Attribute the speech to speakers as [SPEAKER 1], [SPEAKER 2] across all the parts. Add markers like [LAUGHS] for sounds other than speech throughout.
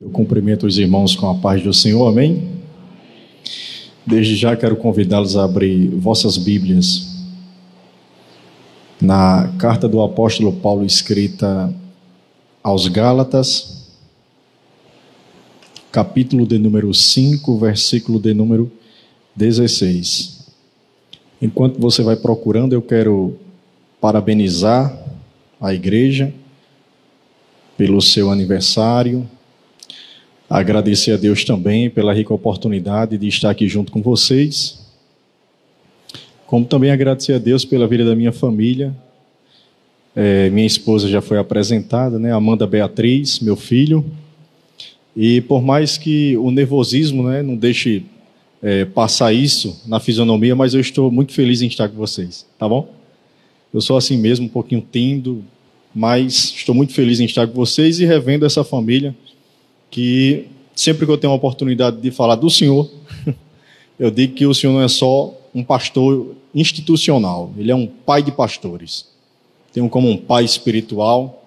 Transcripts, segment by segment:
[SPEAKER 1] Eu cumprimento os irmãos com a paz do Senhor, amém? Desde já quero convidá-los a abrir vossas Bíblias na carta do apóstolo Paulo escrita aos Gálatas, capítulo de número 5, versículo de número 16. Enquanto você vai procurando, eu quero parabenizar a igreja pelo seu aniversário Agradecer a Deus também pela rica oportunidade de estar aqui junto com vocês. Como também agradecer a Deus pela vida da minha família. É, minha esposa já foi apresentada, né? Amanda Beatriz, meu filho. E por mais que o nervosismo né, não deixe é, passar isso na fisionomia, mas eu estou muito feliz em estar com vocês, tá bom? Eu sou assim mesmo, um pouquinho tímido, mas estou muito feliz em estar com vocês e revendo essa família que sempre que eu tenho a oportunidade de falar do Senhor, [LAUGHS] eu digo que o Senhor não é só um pastor institucional, ele é um pai de pastores. Tenho como um pai espiritual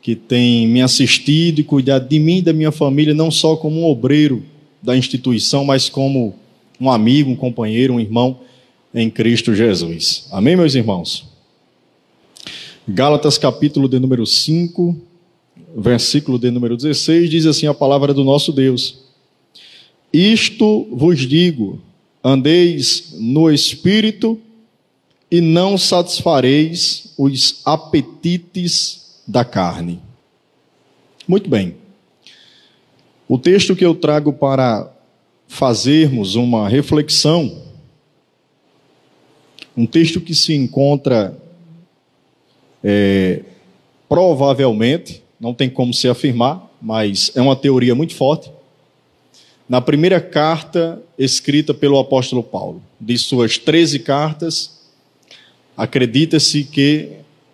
[SPEAKER 1] que tem me assistido e cuidado de mim e da minha família, não só como um obreiro da instituição, mas como um amigo, um companheiro, um irmão em Cristo Jesus. Amém, meus irmãos? Gálatas capítulo de número 5, versículo de número 16, diz assim a palavra do nosso Deus: Isto vos digo, andeis no espírito e não satisfareis os apetites da carne. Muito bem. O texto que eu trago para fazermos uma reflexão, um texto que se encontra é, provavelmente não tem como se afirmar, mas é uma teoria muito forte. Na primeira carta escrita pelo apóstolo Paulo, de suas 13 cartas, acredita-se que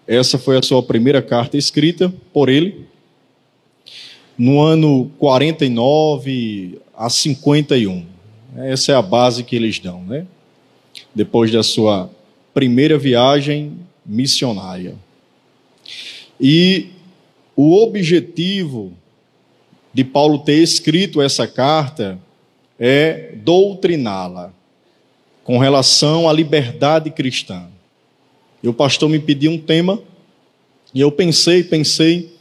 [SPEAKER 1] essa foi a sua primeira carta escrita por ele, no ano 49 a 51. Essa é a base que eles dão, né? Depois da sua primeira viagem missionária. E o objetivo de Paulo ter escrito essa carta é doutriná-la com relação à liberdade cristã. E o pastor me pediu um tema, e eu pensei, pensei,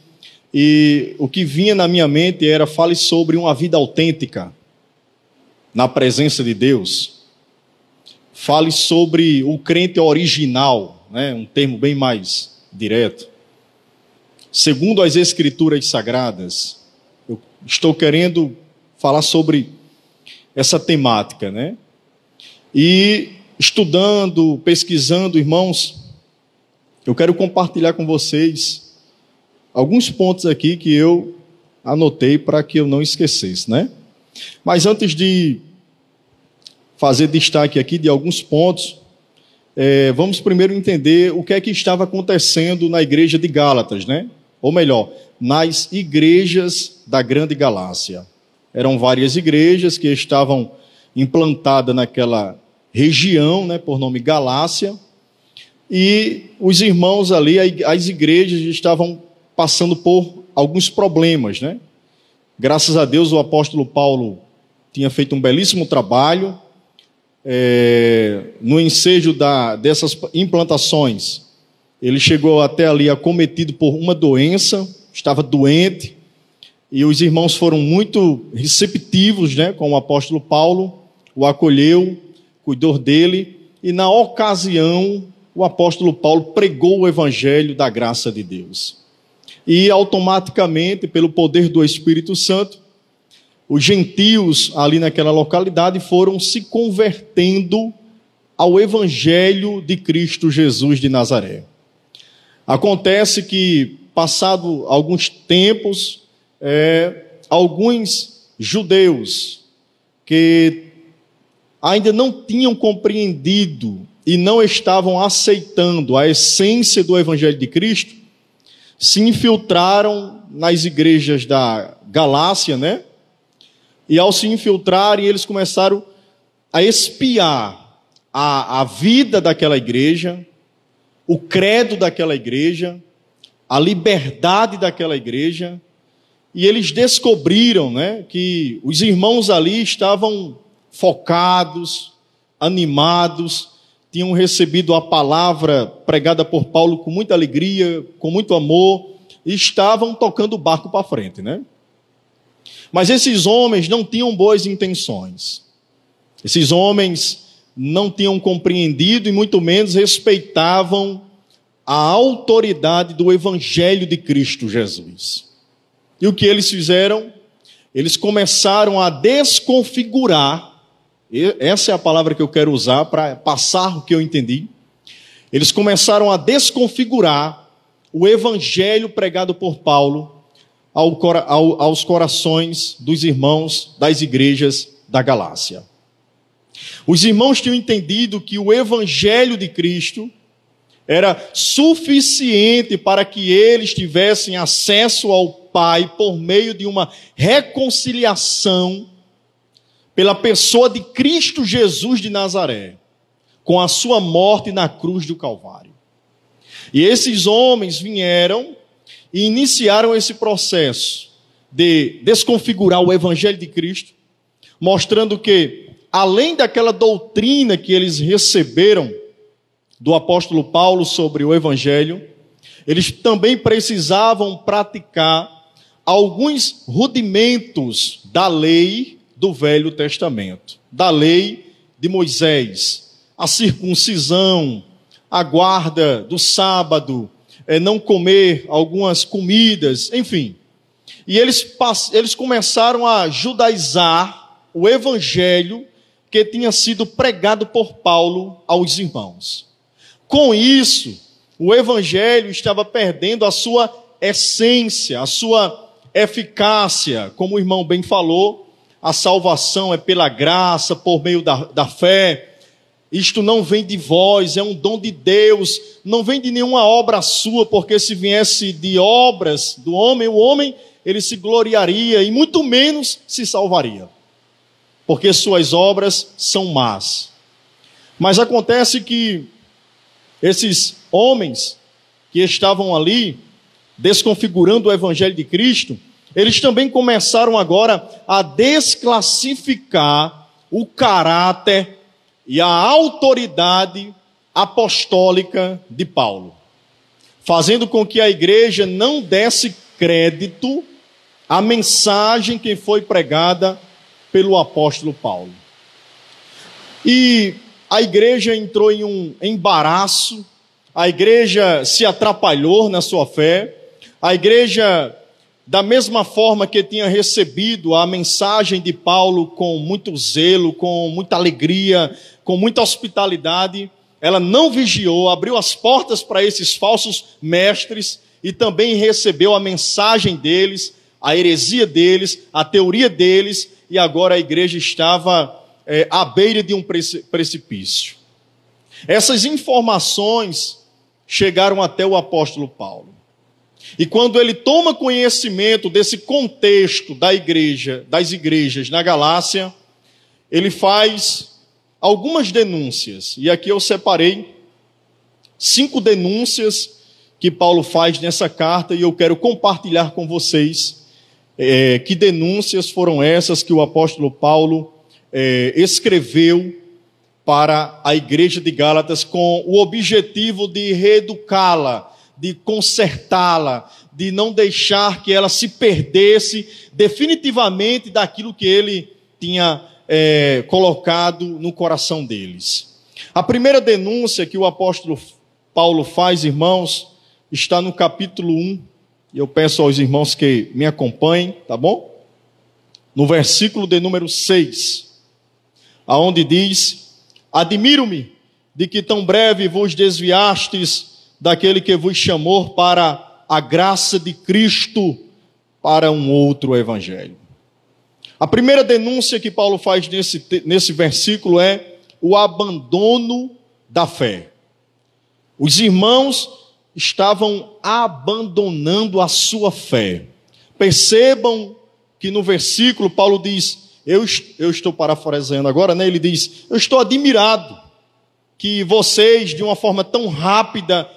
[SPEAKER 1] e o que vinha na minha mente era: fale sobre uma vida autêntica na presença de Deus. Fale sobre o crente original, né? um termo bem mais direto segundo as Escrituras Sagradas. Eu estou querendo falar sobre essa temática, né? E estudando, pesquisando, irmãos, eu quero compartilhar com vocês alguns pontos aqui que eu anotei para que eu não esquecesse, né? Mas antes de fazer destaque aqui de alguns pontos, é, vamos primeiro entender o que é que estava acontecendo na igreja de Gálatas, né? Ou melhor, nas igrejas da Grande Galácia. Eram várias igrejas que estavam implantadas naquela região, né, por nome Galácia, e os irmãos ali, as igrejas estavam passando por alguns problemas, né? Graças a Deus o apóstolo Paulo tinha feito um belíssimo trabalho é, no ensejo da, dessas implantações ele chegou até ali acometido por uma doença, estava doente, e os irmãos foram muito receptivos né, com o apóstolo Paulo, o acolheu, cuidou dele, e na ocasião o apóstolo Paulo pregou o evangelho da graça de Deus. E automaticamente, pelo poder do Espírito Santo, os gentios ali naquela localidade foram se convertendo ao evangelho de Cristo Jesus de Nazaré. Acontece que, passado alguns tempos, é, alguns judeus que ainda não tinham compreendido e não estavam aceitando a essência do Evangelho de Cristo, se infiltraram nas igrejas da Galácia, né? E ao se infiltrarem, eles começaram a espiar a, a vida daquela igreja, o credo daquela igreja, a liberdade daquela igreja, e eles descobriram né, que os irmãos ali estavam focados, animados, tinham recebido a palavra pregada por Paulo com muita alegria, com muito amor, e estavam tocando o barco para frente, né? Mas esses homens não tinham boas intenções. Esses homens não tinham compreendido e muito menos respeitavam a autoridade do evangelho de Cristo Jesus. E o que eles fizeram? Eles começaram a desconfigurar essa é a palavra que eu quero usar para passar o que eu entendi. Eles começaram a desconfigurar o evangelho pregado por Paulo ao, ao, aos corações dos irmãos das igrejas da Galácia. Os irmãos tinham entendido que o evangelho de Cristo era suficiente para que eles tivessem acesso ao Pai por meio de uma reconciliação pela pessoa de Cristo Jesus de Nazaré, com a sua morte na cruz do Calvário. E esses homens vieram e iniciaram esse processo de desconfigurar o Evangelho de Cristo, mostrando que, além daquela doutrina que eles receberam do apóstolo Paulo sobre o Evangelho, eles também precisavam praticar alguns rudimentos da lei do Velho Testamento, da lei de Moisés, a circuncisão, a guarda do sábado, é, não comer algumas comidas, enfim. E eles, eles começaram a judaizar o evangelho que tinha sido pregado por Paulo aos irmãos. Com isso, o evangelho estava perdendo a sua essência, a sua eficácia, como o irmão bem falou, a salvação é pela graça, por meio da, da fé. Isto não vem de vós, é um dom de Deus, não vem de nenhuma obra sua, porque se viesse de obras do homem, o homem ele se gloriaria e muito menos se salvaria, porque suas obras são más. Mas acontece que esses homens que estavam ali desconfigurando o evangelho de Cristo, eles também começaram agora a desclassificar o caráter e a autoridade apostólica de Paulo, fazendo com que a igreja não desse crédito à mensagem que foi pregada pelo apóstolo Paulo. E a igreja entrou em um embaraço, a igreja se atrapalhou na sua fé, a igreja da mesma forma que tinha recebido a mensagem de Paulo com muito zelo, com muita alegria, com muita hospitalidade, ela não vigiou, abriu as portas para esses falsos mestres e também recebeu a mensagem deles, a heresia deles, a teoria deles, e agora a igreja estava é, à beira de um precipício. Essas informações chegaram até o apóstolo Paulo. E quando ele toma conhecimento desse contexto da igreja, das igrejas na Galácia, ele faz algumas denúncias. E aqui eu separei cinco denúncias que Paulo faz nessa carta e eu quero compartilhar com vocês é, que denúncias foram essas que o apóstolo Paulo é, escreveu para a igreja de Gálatas com o objetivo de reeducá-la de consertá-la, de não deixar que ela se perdesse definitivamente daquilo que ele tinha é, colocado no coração deles. A primeira denúncia que o apóstolo Paulo faz, irmãos, está no capítulo 1. E eu peço aos irmãos que me acompanhem, tá bom? No versículo de número 6, aonde diz: Admiro-me de que tão breve vos desviastes daquele que vos chamou para a graça de Cristo para um outro evangelho. A primeira denúncia que Paulo faz nesse, nesse versículo é o abandono da fé. Os irmãos estavam abandonando a sua fé. Percebam que no versículo Paulo diz, eu, eu estou parafraseando agora, né? Ele diz: Eu estou admirado que vocês, de uma forma tão rápida,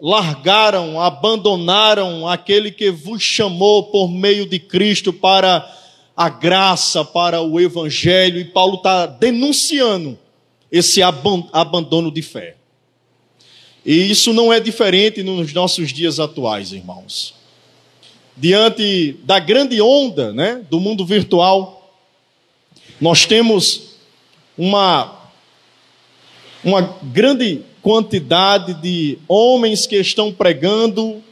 [SPEAKER 1] largaram, abandonaram aquele que vos chamou por meio de Cristo para a graça, para o Evangelho, e Paulo está denunciando esse abandono de fé. E isso não é diferente nos nossos dias atuais, irmãos. Diante da grande onda né, do mundo virtual, nós temos uma, uma grande quantidade de homens que estão pregando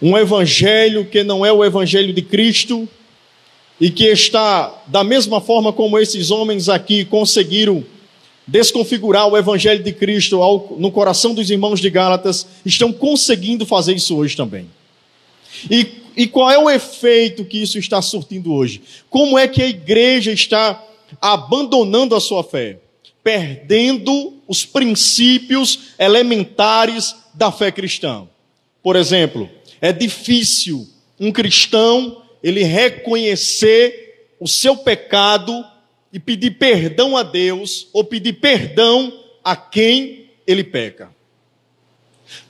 [SPEAKER 1] um evangelho que não é o evangelho de Cristo e que está, da mesma forma como esses homens aqui conseguiram desconfigurar o evangelho de Cristo no coração dos irmãos de Gálatas, estão conseguindo fazer isso hoje também. E, e qual é o efeito que isso está surtindo hoje? Como é que a igreja está abandonando a sua fé? Perdendo os princípios elementares da fé cristã. Por exemplo, é difícil um cristão ele reconhecer o seu pecado e pedir perdão a Deus ou pedir perdão a quem ele peca.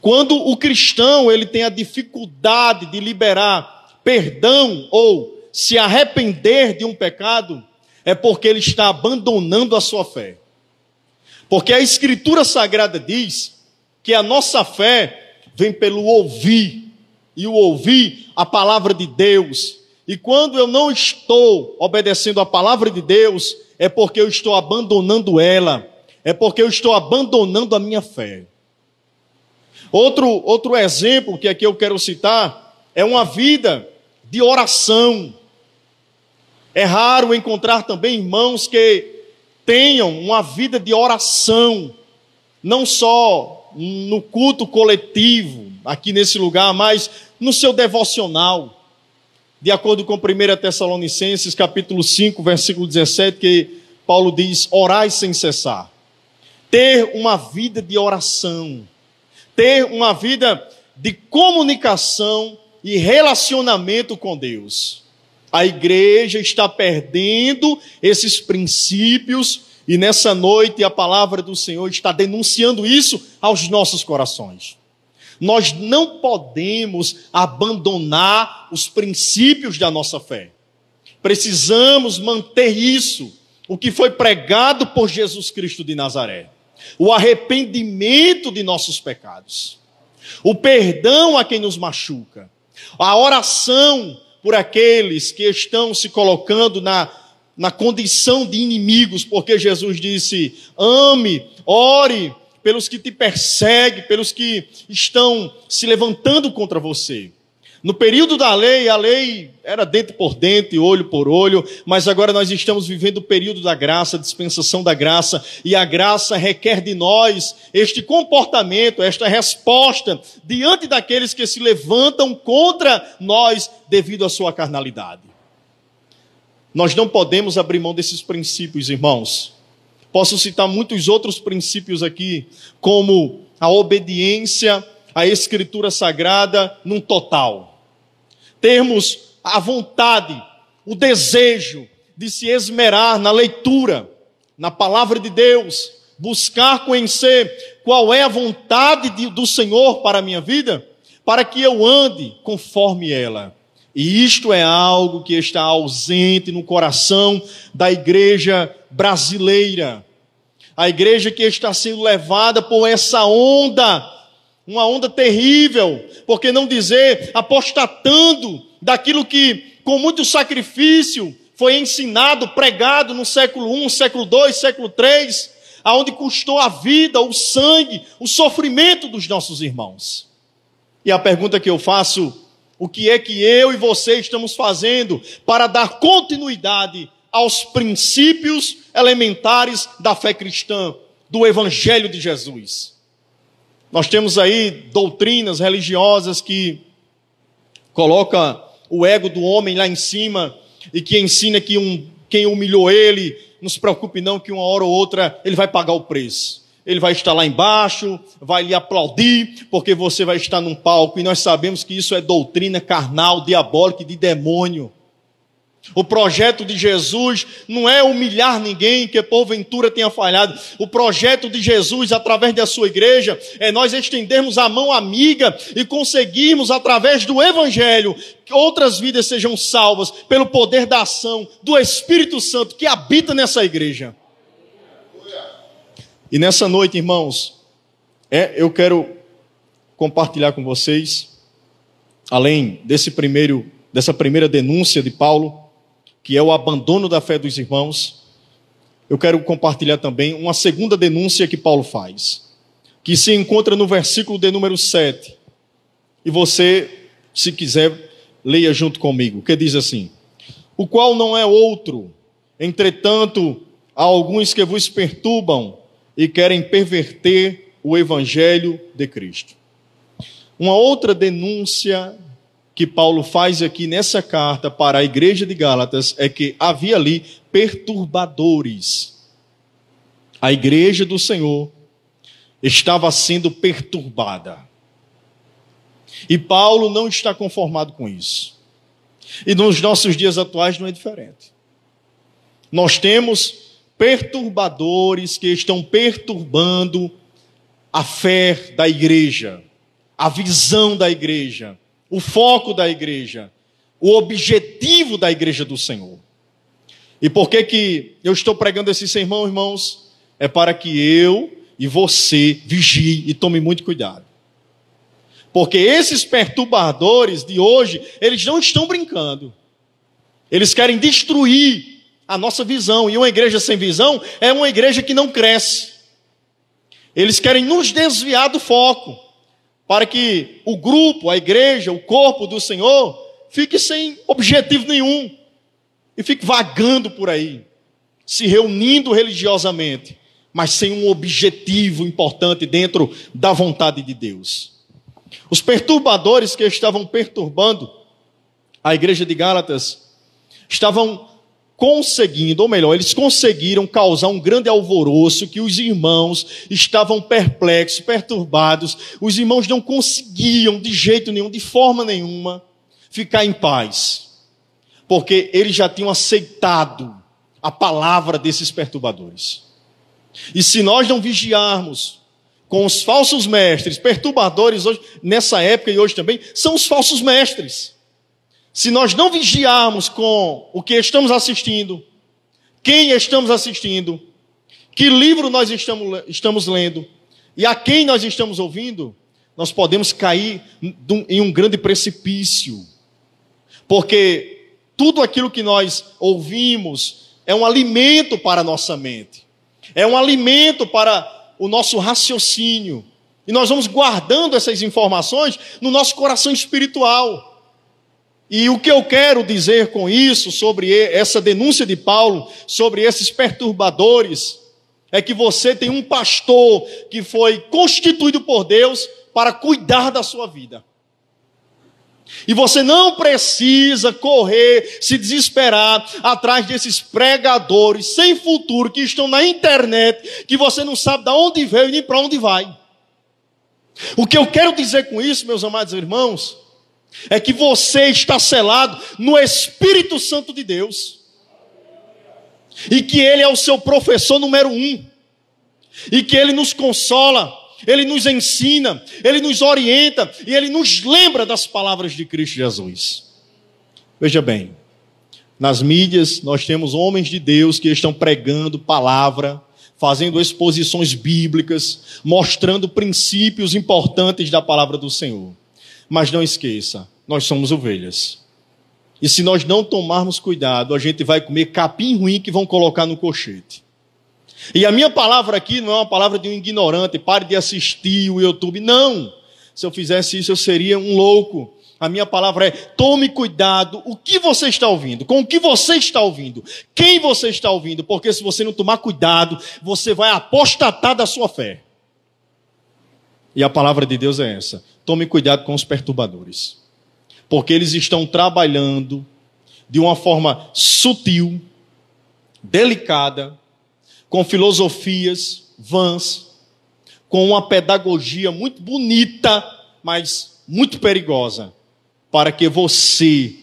[SPEAKER 1] Quando o cristão ele tem a dificuldade de liberar perdão ou se arrepender de um pecado, é porque ele está abandonando a sua fé. Porque a Escritura Sagrada diz que a nossa fé vem pelo ouvir, e o ouvir a palavra de Deus, e quando eu não estou obedecendo a palavra de Deus, é porque eu estou abandonando ela, é porque eu estou abandonando a minha fé. Outro, outro exemplo que aqui eu quero citar é uma vida de oração. É raro encontrar também irmãos que tenham uma vida de oração, não só no culto coletivo, aqui nesse lugar, mas no seu devocional de acordo com 1 Tessalonicenses, capítulo 5, versículo 17, que Paulo diz: orai sem cessar. Ter uma vida de oração, ter uma vida de comunicação e relacionamento com Deus. A igreja está perdendo esses princípios e nessa noite a palavra do Senhor está denunciando isso aos nossos corações. Nós não podemos abandonar os princípios da nossa fé. Precisamos manter isso, o que foi pregado por Jesus Cristo de Nazaré. O arrependimento de nossos pecados. O perdão a quem nos machuca. A oração por aqueles que estão se colocando na, na condição de inimigos, porque Jesus disse: ame, ore pelos que te perseguem, pelos que estão se levantando contra você. No período da lei, a lei era dente por dente, olho por olho, mas agora nós estamos vivendo o período da graça, a dispensação da graça, e a graça requer de nós este comportamento, esta resposta diante daqueles que se levantam contra nós devido à sua carnalidade. Nós não podemos abrir mão desses princípios, irmãos. Posso citar muitos outros princípios aqui, como a obediência à Escritura Sagrada num total. Termos a vontade, o desejo de se esmerar na leitura, na palavra de Deus, buscar conhecer qual é a vontade de, do Senhor para a minha vida, para que eu ande conforme ela. E isto é algo que está ausente no coração da igreja brasileira. A igreja que está sendo levada por essa onda, uma onda terrível, porque não dizer apostatando daquilo que com muito sacrifício foi ensinado, pregado no século I, século II, século III, aonde custou a vida, o sangue, o sofrimento dos nossos irmãos. E a pergunta que eu faço o que é que eu e você estamos fazendo para dar continuidade aos princípios elementares da fé cristã, do Evangelho de Jesus. Nós temos aí doutrinas religiosas que colocam o ego do homem lá em cima e que ensina que um, quem humilhou ele, não se preocupe não que uma hora ou outra ele vai pagar o preço ele vai estar lá embaixo, vai lhe aplaudir, porque você vai estar num palco, e nós sabemos que isso é doutrina carnal, diabólica e de demônio. O projeto de Jesus não é humilhar ninguém que porventura tenha falhado. O projeto de Jesus, através da sua igreja, é nós estendermos a mão amiga e conseguirmos, através do Evangelho, que outras vidas sejam salvas pelo poder da ação do Espírito Santo que habita nessa igreja. E nessa noite, irmãos, é, eu quero compartilhar com vocês, além desse primeiro, dessa primeira denúncia de Paulo, que é o abandono da fé dos irmãos, eu quero compartilhar também uma segunda denúncia que Paulo faz, que se encontra no versículo de número 7. E você, se quiser, leia junto comigo, que diz assim: O qual não é outro, entretanto, há alguns que vos perturbam e querem perverter o evangelho de Cristo. Uma outra denúncia que Paulo faz aqui nessa carta para a igreja de Gálatas é que havia ali perturbadores. A igreja do Senhor estava sendo perturbada. E Paulo não está conformado com isso. E nos nossos dias atuais não é diferente. Nós temos perturbadores que estão perturbando a fé da igreja, a visão da igreja, o foco da igreja, o objetivo da igreja do Senhor. E por que que eu estou pregando esse sermão, irmãos? É para que eu e você vigie e tome muito cuidado. Porque esses perturbadores de hoje, eles não estão brincando. Eles querem destruir a nossa visão. E uma igreja sem visão é uma igreja que não cresce. Eles querem nos desviar do foco para que o grupo, a igreja, o corpo do Senhor fique sem objetivo nenhum e fique vagando por aí, se reunindo religiosamente, mas sem um objetivo importante dentro da vontade de Deus. Os perturbadores que estavam perturbando a igreja de Gálatas estavam conseguindo, ou melhor, eles conseguiram causar um grande alvoroço que os irmãos estavam perplexos, perturbados. Os irmãos não conseguiam de jeito nenhum, de forma nenhuma, ficar em paz. Porque eles já tinham aceitado a palavra desses perturbadores. E se nós não vigiarmos com os falsos mestres, perturbadores hoje, nessa época e hoje também, são os falsos mestres. Se nós não vigiarmos com o que estamos assistindo, quem estamos assistindo, que livro nós estamos, estamos lendo e a quem nós estamos ouvindo, nós podemos cair em um grande precipício. Porque tudo aquilo que nós ouvimos é um alimento para a nossa mente, é um alimento para o nosso raciocínio. E nós vamos guardando essas informações no nosso coração espiritual. E o que eu quero dizer com isso, sobre essa denúncia de Paulo, sobre esses perturbadores, é que você tem um pastor que foi constituído por Deus para cuidar da sua vida. E você não precisa correr, se desesperar atrás desses pregadores sem futuro que estão na internet, que você não sabe de onde veio e nem para onde vai. O que eu quero dizer com isso, meus amados irmãos, é que você está selado no Espírito Santo de Deus. E que Ele é o seu professor número um. E que Ele nos consola, Ele nos ensina, Ele nos orienta e Ele nos lembra das palavras de Cristo Jesus. Veja bem, nas mídias nós temos homens de Deus que estão pregando palavra, fazendo exposições bíblicas, mostrando princípios importantes da palavra do Senhor. Mas não esqueça, nós somos ovelhas. E se nós não tomarmos cuidado, a gente vai comer capim ruim que vão colocar no cochete. E a minha palavra aqui não é uma palavra de um ignorante, pare de assistir o YouTube. Não! Se eu fizesse isso, eu seria um louco. A minha palavra é: tome cuidado o que você está ouvindo, com o que você está ouvindo, quem você está ouvindo, porque se você não tomar cuidado, você vai apostatar da sua fé. E a palavra de Deus é essa: tome cuidado com os perturbadores, porque eles estão trabalhando de uma forma sutil, delicada, com filosofias vãs, com uma pedagogia muito bonita, mas muito perigosa, para que você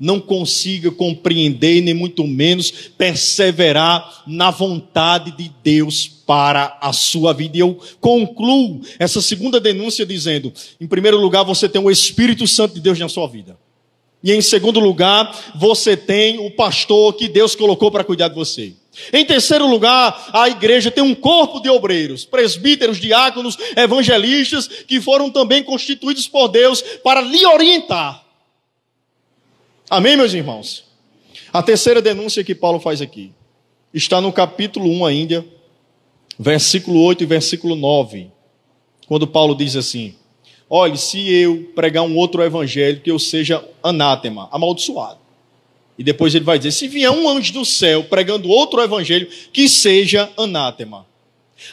[SPEAKER 1] não consiga compreender, nem muito menos perseverar na vontade de Deus para a sua vida. E eu concluo essa segunda denúncia dizendo: em primeiro lugar, você tem o Espírito Santo de Deus na sua vida. E em segundo lugar, você tem o pastor que Deus colocou para cuidar de você. Em terceiro lugar, a igreja tem um corpo de obreiros, presbíteros, diáconos, evangelistas, que foram também constituídos por Deus para lhe orientar. Amém, meus irmãos? A terceira denúncia que Paulo faz aqui está no capítulo 1 ainda, versículo 8 e versículo 9, quando Paulo diz assim: Olhe, se eu pregar um outro evangelho, que eu seja anátema, amaldiçoado. E depois ele vai dizer: se vier um anjo do céu pregando outro evangelho, que seja anátema.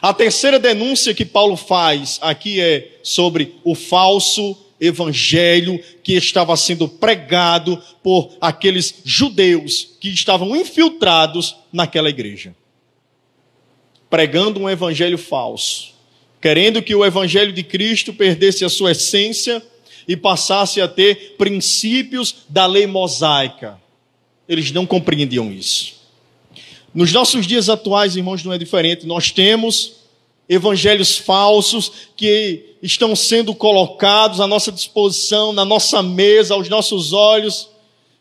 [SPEAKER 1] A terceira denúncia que Paulo faz aqui é sobre o falso evangelho que estava sendo pregado por aqueles judeus que estavam infiltrados naquela igreja. Pregando um evangelho falso, querendo que o evangelho de Cristo perdesse a sua essência e passasse a ter princípios da lei mosaica. Eles não compreendiam isso. Nos nossos dias atuais, irmãos, não é diferente. Nós temos evangelhos falsos que estão sendo colocados à nossa disposição, na nossa mesa, aos nossos olhos.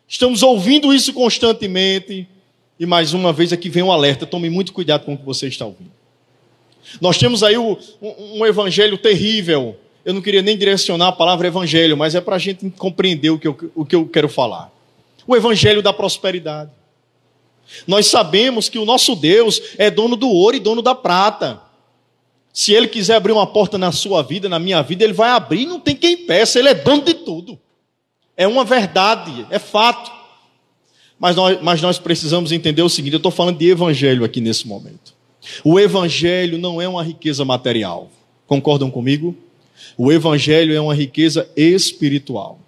[SPEAKER 1] Estamos ouvindo isso constantemente. E mais uma vez aqui vem um alerta: tome muito cuidado com o que você está ouvindo. Nós temos aí um, evangelho terrível. Eu não queria nem direcionar a palavra evangelho, mas é para a gente compreender o que, eu, o que eu quero falar. O evangelho da prosperidade. Nós sabemos que o nosso Deus é dono do ouro e dono da prata. Se ele quiser abrir uma porta na sua vida, na minha vida, ele vai abrir, não tem quem peça, ele é dono de tudo. É uma verdade, é fato. Mas nós, mas nós precisamos entender o seguinte: eu estou falando de evangelho aqui nesse momento. O evangelho não é uma riqueza material. Concordam comigo? O evangelho é uma riqueza espiritual.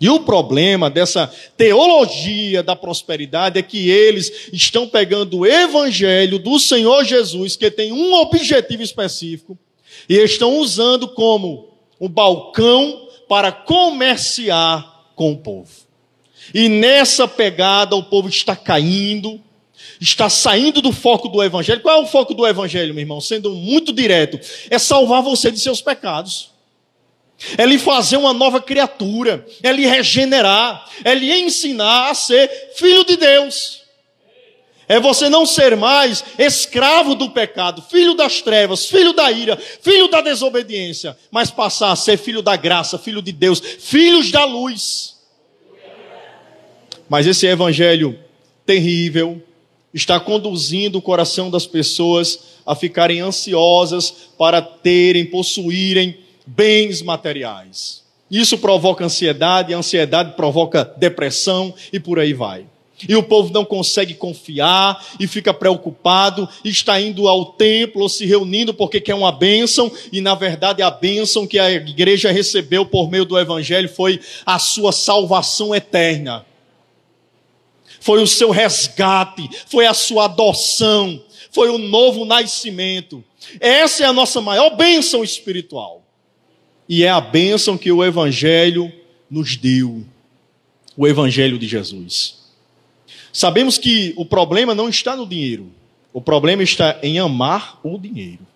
[SPEAKER 1] E o problema dessa teologia da prosperidade é que eles estão pegando o evangelho do Senhor Jesus, que tem um objetivo específico, e estão usando como um balcão para comerciar com o povo. E nessa pegada o povo está caindo, está saindo do foco do evangelho. Qual é o foco do evangelho, meu irmão? Sendo muito direto, é salvar você de seus pecados é lhe fazer uma nova criatura, é lhe regenerar, é lhe ensinar a ser filho de Deus. É você não ser mais escravo do pecado, filho das trevas, filho da ira, filho da desobediência, mas passar a ser filho da graça, filho de Deus, filhos da luz. Mas esse evangelho terrível está conduzindo o coração das pessoas a ficarem ansiosas para terem, possuírem bens materiais. Isso provoca ansiedade, a ansiedade provoca depressão e por aí vai. E o povo não consegue confiar e fica preocupado, está indo ao templo ou se reunindo porque quer uma bênção, e na verdade a bênção que a igreja recebeu por meio do evangelho foi a sua salvação eterna. Foi o seu resgate, foi a sua adoção, foi o novo nascimento. Essa é a nossa maior bênção espiritual. E é a bênção que o Evangelho nos deu o Evangelho de Jesus. Sabemos que o problema não está no dinheiro, o problema está em amar o dinheiro.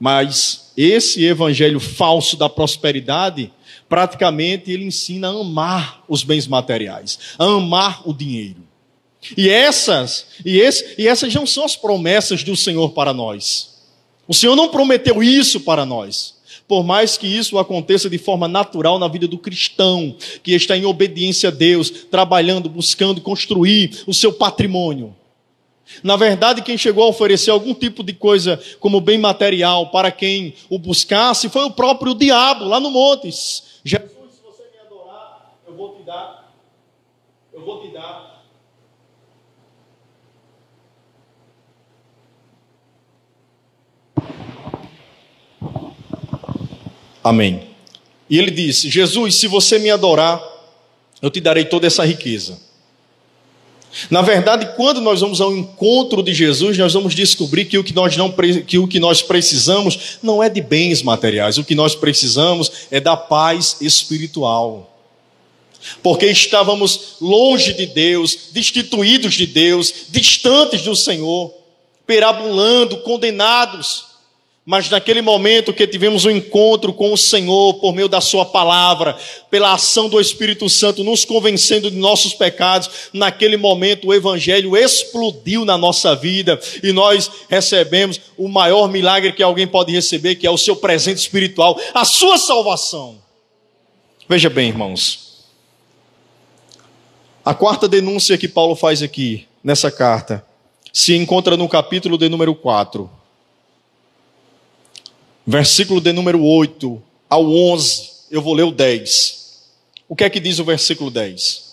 [SPEAKER 1] Mas esse evangelho falso da prosperidade, praticamente ele ensina a amar os bens materiais, a amar o dinheiro. E essas, e, esse, e essas não são as promessas do Senhor para nós. O Senhor não prometeu isso para nós por mais que isso aconteça de forma natural na vida do cristão, que está em obediência a Deus, trabalhando, buscando construir o seu patrimônio. Na verdade, quem chegou a oferecer algum tipo de coisa como bem material para quem o buscasse foi o próprio diabo lá no Montes. Jesus, se você me adorar, eu vou te dar, eu vou te dar Amém. E ele disse: Jesus, se você me adorar, eu te darei toda essa riqueza. Na verdade, quando nós vamos ao encontro de Jesus, nós vamos descobrir que o que nós, não, que o que nós precisamos não é de bens materiais, o que nós precisamos é da paz espiritual. porque estávamos longe de Deus, destituídos de Deus, distantes do Senhor, perambulando, condenados. Mas naquele momento que tivemos um encontro com o Senhor por meio da Sua palavra, pela ação do Espírito Santo, nos convencendo de nossos pecados, naquele momento o Evangelho explodiu na nossa vida e nós recebemos o maior milagre que alguém pode receber, que é o seu presente espiritual, a sua salvação. Veja bem, irmãos. A quarta denúncia que Paulo faz aqui, nessa carta, se encontra no capítulo de número 4 versículo de número 8 ao 11, eu vou ler o 10. O que é que diz o versículo 10?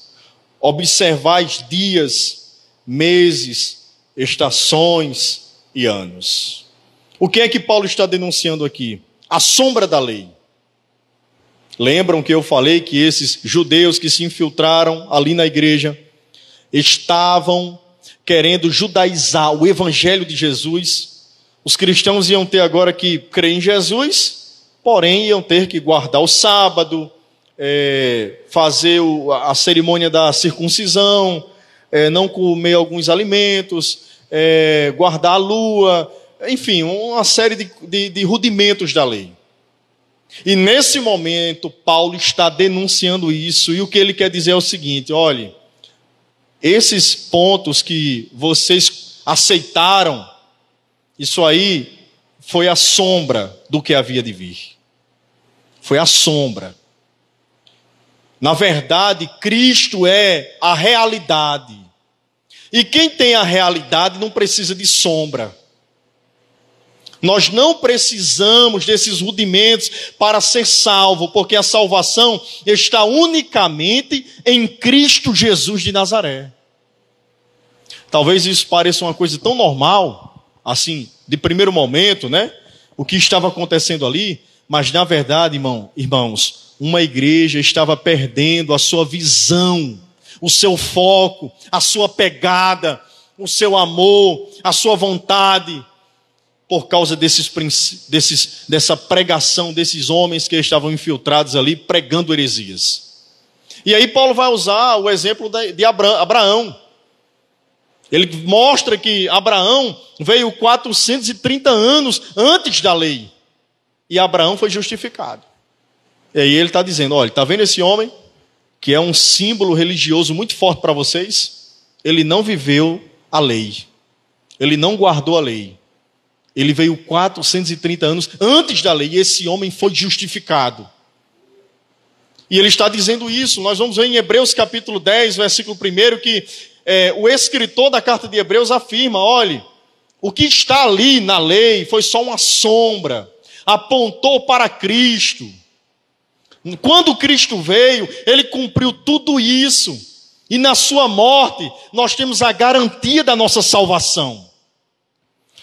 [SPEAKER 1] Observais dias, meses, estações e anos. O que é que Paulo está denunciando aqui? A sombra da lei. Lembram que eu falei que esses judeus que se infiltraram ali na igreja estavam querendo judaizar o evangelho de Jesus os cristãos iam ter agora que crer em Jesus, porém iam ter que guardar o sábado, é, fazer o, a cerimônia da circuncisão, é, não comer alguns alimentos, é, guardar a lua, enfim, uma série de, de, de rudimentos da lei. E nesse momento, Paulo está denunciando isso, e o que ele quer dizer é o seguinte: olhe, esses pontos que vocês aceitaram, isso aí foi a sombra do que havia de vir. Foi a sombra. Na verdade, Cristo é a realidade. E quem tem a realidade não precisa de sombra. Nós não precisamos desses rudimentos para ser salvo, porque a salvação está unicamente em Cristo Jesus de Nazaré. Talvez isso pareça uma coisa tão normal, assim, de primeiro momento, né? O que estava acontecendo ali, mas na verdade, irmão, irmãos, uma igreja estava perdendo a sua visão, o seu foco, a sua pegada, o seu amor, a sua vontade, por causa desses, desses, dessa pregação desses homens que estavam infiltrados ali pregando heresias. E aí Paulo vai usar o exemplo de Abraão. Ele mostra que Abraão veio 430 anos antes da lei. E Abraão foi justificado. E aí ele está dizendo: olha, está vendo esse homem, que é um símbolo religioso muito forte para vocês? Ele não viveu a lei. Ele não guardou a lei. Ele veio 430 anos antes da lei. E esse homem foi justificado. E ele está dizendo isso. Nós vamos ver em Hebreus capítulo 10, versículo 1, que é, o escritor da carta de Hebreus afirma: olhe, o que está ali na lei foi só uma sombra, apontou para Cristo. Quando Cristo veio, ele cumpriu tudo isso. E na sua morte, nós temos a garantia da nossa salvação.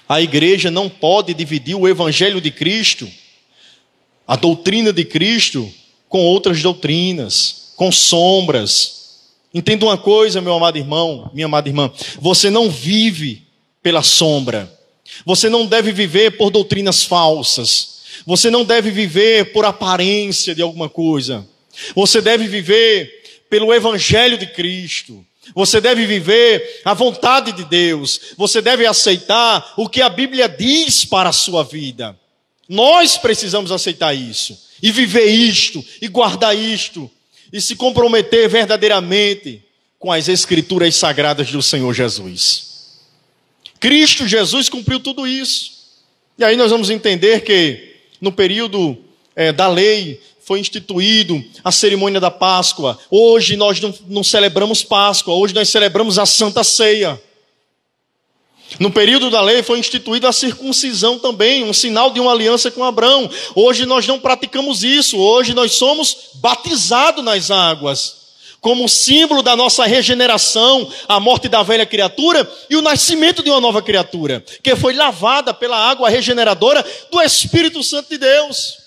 [SPEAKER 1] A igreja não pode dividir o evangelho de Cristo, a doutrina de Cristo, com outras doutrinas, com sombras, Entenda uma coisa, meu amado irmão, minha amada irmã: você não vive pela sombra, você não deve viver por doutrinas falsas, você não deve viver por aparência de alguma coisa, você deve viver pelo Evangelho de Cristo. Você deve viver a vontade de Deus. Você deve aceitar o que a Bíblia diz para a sua vida. Nós precisamos aceitar isso e viver isto e guardar isto e se comprometer verdadeiramente com as escrituras sagradas do Senhor Jesus. Cristo Jesus cumpriu tudo isso. E aí nós vamos entender que no período é, da lei foi instituído a cerimônia da Páscoa. Hoje nós não, não celebramos Páscoa, hoje nós celebramos a Santa Ceia. No período da lei foi instituída a circuncisão também, um sinal de uma aliança com Abraão. Hoje nós não praticamos isso, hoje nós somos batizados nas águas, como símbolo da nossa regeneração, a morte da velha criatura e o nascimento de uma nova criatura, que foi lavada pela água regeneradora do Espírito Santo de Deus.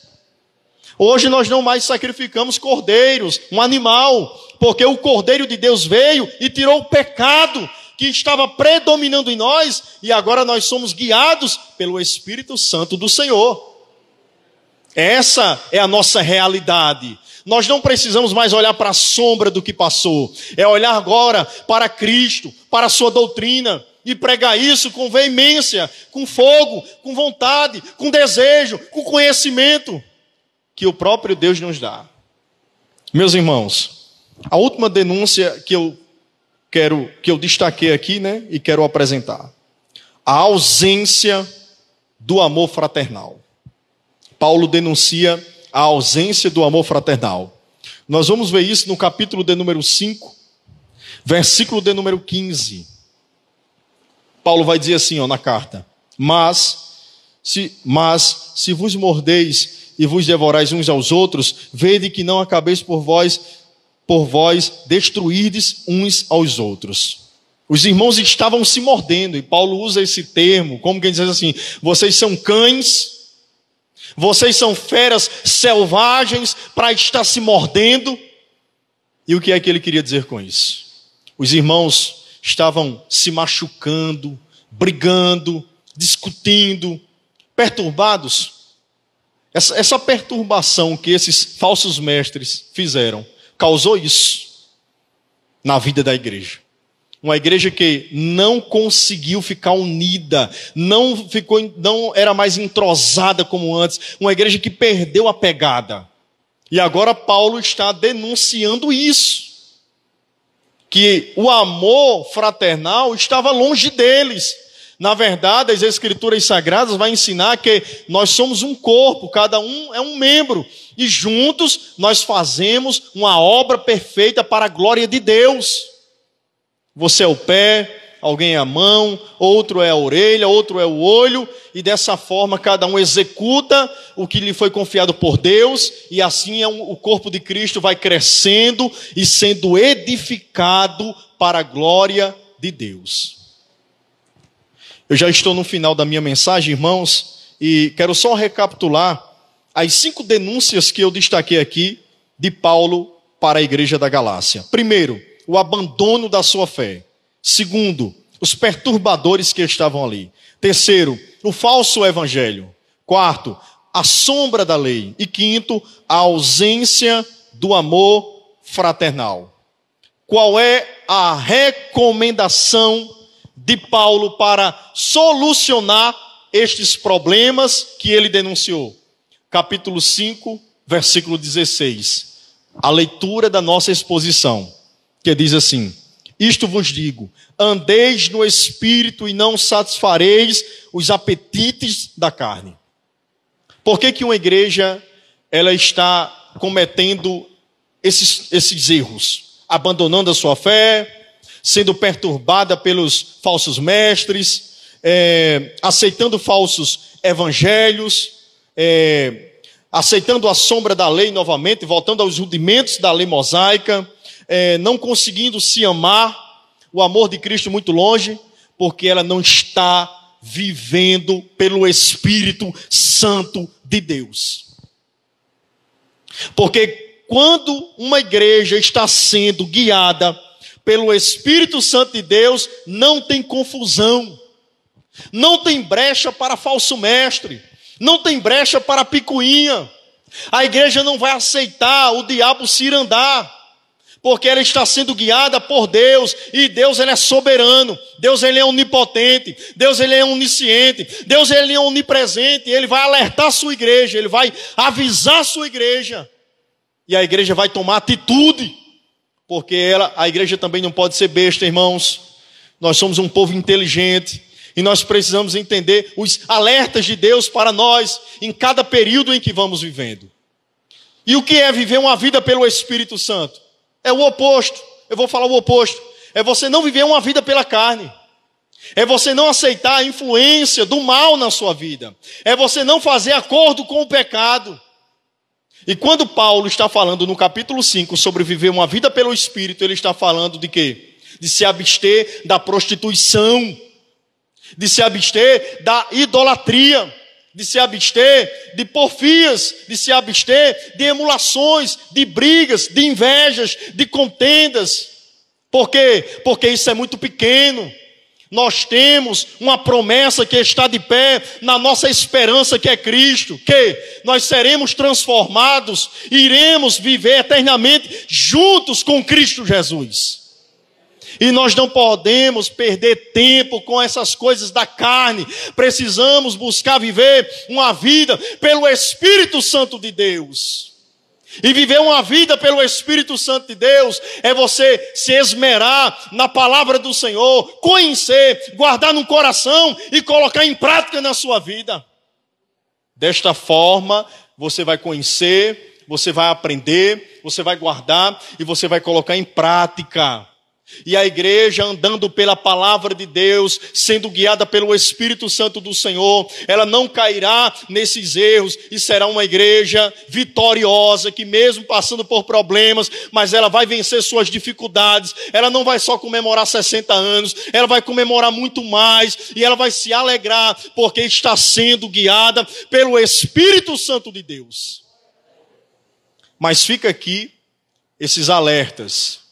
[SPEAKER 1] Hoje nós não mais sacrificamos cordeiros, um animal, porque o cordeiro de Deus veio e tirou o pecado que estava predominando em nós e agora nós somos guiados pelo Espírito Santo do Senhor. Essa é a nossa realidade. Nós não precisamos mais olhar para a sombra do que passou, é olhar agora para Cristo, para a sua doutrina e pregar isso com veemência, com fogo, com vontade, com desejo, com conhecimento que o próprio Deus nos dá. Meus irmãos, a última denúncia que eu quero que eu destaquei aqui, né, e quero apresentar. A ausência do amor fraternal. Paulo denuncia a ausência do amor fraternal. Nós vamos ver isso no capítulo de número 5, versículo de número 15. Paulo vai dizer assim, ó, na carta: "Mas se mas se vos mordeis e vos devorais uns aos outros, vede que não acabeis por vós por vós destruirdes uns aos outros. Os irmãos estavam se mordendo, e Paulo usa esse termo, como quem diz assim: vocês são cães, vocês são feras selvagens para estar se mordendo. E o que é que ele queria dizer com isso? Os irmãos estavam se machucando, brigando, discutindo, perturbados. Essa, essa perturbação que esses falsos mestres fizeram causou isso na vida da igreja. Uma igreja que não conseguiu ficar unida, não ficou, não era mais entrosada como antes, uma igreja que perdeu a pegada. E agora Paulo está denunciando isso. Que o amor fraternal estava longe deles. Na verdade, as escrituras sagradas vão ensinar que nós somos um corpo, cada um é um membro, e juntos nós fazemos uma obra perfeita para a glória de Deus. Você é o pé, alguém é a mão, outro é a orelha, outro é o olho, e dessa forma cada um executa o que lhe foi confiado por Deus, e assim é o corpo de Cristo vai crescendo e sendo edificado para a glória de Deus. Eu já estou no final da minha mensagem, irmãos, e quero só recapitular as cinco denúncias que eu destaquei aqui de Paulo para a igreja da Galácia. Primeiro, o abandono da sua fé. Segundo, os perturbadores que estavam ali. Terceiro, o falso evangelho. Quarto, a sombra da lei. E quinto, a ausência do amor fraternal. Qual é a recomendação de Paulo para solucionar estes problemas que ele denunciou. Capítulo 5, versículo 16. A leitura da nossa exposição, que diz assim: Isto vos digo: andeis no espírito e não satisfareis os apetites da carne. Por que, que uma igreja ela está cometendo esses, esses erros? Abandonando a sua fé, sendo perturbada pelos falsos mestres, é, aceitando falsos evangelhos, é, aceitando a sombra da lei novamente, voltando aos rudimentos da lei mosaica, é, não conseguindo se amar, o amor de Cristo muito longe, porque ela não está vivendo pelo Espírito Santo de Deus. Porque quando uma igreja está sendo guiada pelo Espírito Santo de Deus, não tem confusão, não tem brecha para falso mestre, não tem brecha para picuinha. A igreja não vai aceitar o diabo se andar, porque ela está sendo guiada por Deus, e Deus ele é soberano, Deus ele é onipotente, Deus ele é onisciente, Deus ele é onipresente, ele vai alertar a sua igreja, ele vai avisar a sua igreja, e a igreja vai tomar atitude porque ela, a igreja também não pode ser besta, irmãos. Nós somos um povo inteligente e nós precisamos entender os alertas de Deus para nós em cada período em que vamos vivendo. E o que é viver uma vida pelo Espírito Santo? É o oposto. Eu vou falar o oposto. É você não viver uma vida pela carne. É você não aceitar a influência do mal na sua vida. É você não fazer acordo com o pecado. E quando Paulo está falando no capítulo 5 sobre viver uma vida pelo Espírito, ele está falando de quê? De se abster da prostituição, de se abster da idolatria, de se abster de porfias, de se abster de emulações, de brigas, de invejas, de contendas. Por quê? Porque isso é muito pequeno. Nós temos uma promessa que está de pé na nossa esperança que é Cristo, que nós seremos transformados, iremos viver eternamente juntos com Cristo Jesus. E nós não podemos perder tempo com essas coisas da carne. Precisamos buscar viver uma vida pelo Espírito Santo de Deus. E viver uma vida pelo Espírito Santo de Deus é você se esmerar na palavra do Senhor, conhecer, guardar no coração e colocar em prática na sua vida. Desta forma, você vai conhecer, você vai aprender, você vai guardar e você vai colocar em prática. E a igreja andando pela palavra de Deus, sendo guiada pelo Espírito Santo do Senhor, ela não cairá nesses erros e será uma igreja vitoriosa, que mesmo passando por problemas, mas ela vai vencer suas dificuldades. Ela não vai só comemorar 60 anos, ela vai comemorar muito mais e ela vai se alegrar porque está sendo guiada pelo Espírito Santo de Deus. Mas fica aqui esses alertas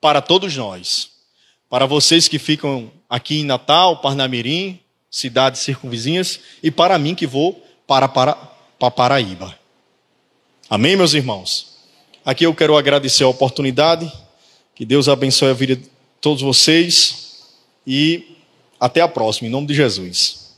[SPEAKER 1] para todos nós. Para vocês que ficam aqui em Natal, Parnamirim, cidades circunvizinhas, e para mim que vou para, para, para Paraíba. Amém, meus irmãos? Aqui eu quero agradecer a oportunidade, que Deus abençoe a vida de todos vocês e até a próxima, em nome de Jesus.